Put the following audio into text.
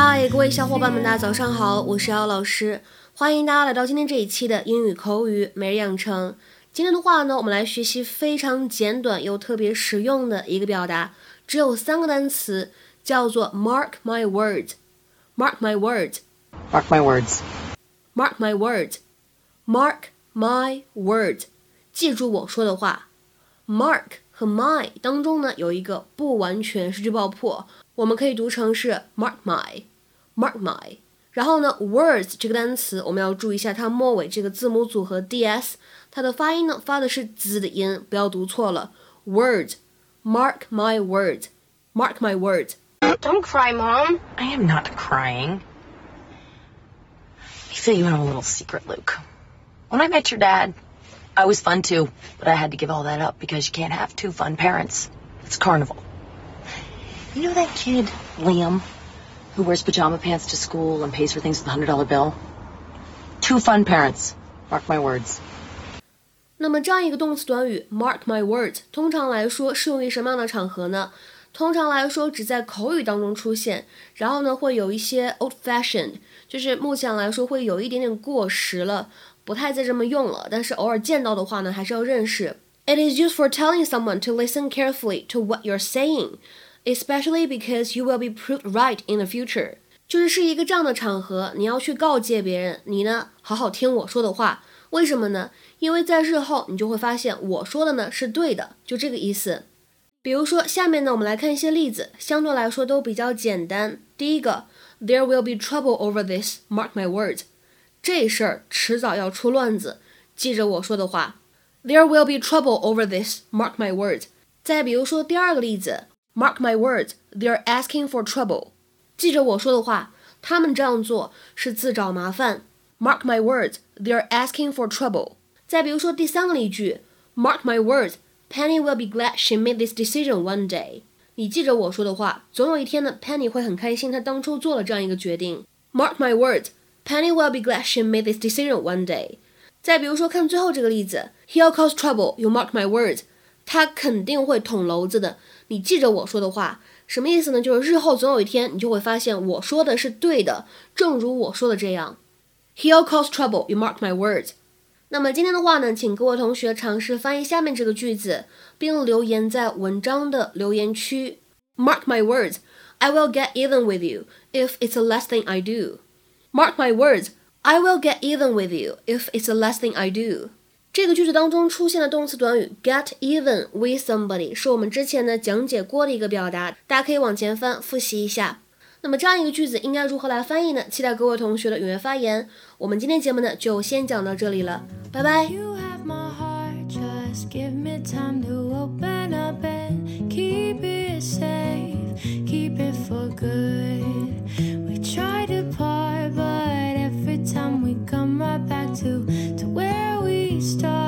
嗨，各位小伙伴们，大家早上好，我是姚老师，欢迎大家来到今天这一期的英语口语每日养成。今天的话呢，我们来学习非常简短又特别实用的一个表达，只有三个单词，叫做 mark my word。mark my word。Mark my words. mark my word。mark my word。记住我说的话。mark 和 my 当中呢有一个不完全失去爆破，我们可以读成是 mark my，mark my。然后呢，words 这个单词我们要注意一下它末尾这个字母组合 ds，它的发音呢发的是 z 的音，不要读错了。word，mark my word，mark my word。 Don't cry, Mom. I am not crying. I feel you have a little secret, Luke. When I met your dad, I was fun too, but I had to give all that up because you can't have two fun parents. It's carnival. You know that kid, Liam, who wears pajama pants to school and pays for things with a hundred dollar bill? Two fun parents. Mark my words. 那么这样一个动词短语 mark my word，通常来说适用于什么样的场合呢？通常来说只在口语当中出现，然后呢会有一些 old fashioned，就是目前来说会有一点点过时了，不太再这么用了。但是偶尔见到的话呢，还是要认识。It is used for telling someone to listen carefully to what you're saying, Especially because you will be proved right in the future. 就是是一个这样的场合，你要去告诫别人，你呢好好听我说的话。为什么呢？因为在日后你就会发现我说的呢是对的，就这个意思。比如说，下面呢我们来看一些例子，相对来说都比较简单。第一个，There will be trouble over this. Mark my words，这事儿迟早要出乱子，记着我说的话。There will be trouble over this. Mark my words。再比如说第二个例子 ，Mark my word, they're asking for trouble。记着我说的话，他们这样做是自找麻烦。Mark my words, they're asking for trouble。再比如说第三个例句，Mark my words, Penny will be glad she made this decision one day。你记着我说的话，总有一天呢，Penny 会很开心，她当初做了这样一个决定。Mark my words, Penny will be glad she made this decision one day。再比如说，看最后这个例子，He'll cause trouble. You mark my words。 他肯定会捅娄子的。你记着我说的话，什么意思呢？就是日后总有一天，你就会发现我说的是对的，正如我说的这样。He'll cause trouble. You mark my words。那么今天的话呢，请各位同学尝试翻译下面这个句子，并留言在文章的留言区。Mark my words, I will get even with you if it's the last thing I do. Mark my words, I will get even with you if it's the last thing I do. 这个句子当中出现的动词短语 get even with somebody 是我们之前呢讲解过的一个表达，大家可以往前翻复习一下。那么这样一个句子应该如何来翻译呢？期待各位同学的踊跃发言。我们今天节目呢就先讲到这里了，拜拜。You stars.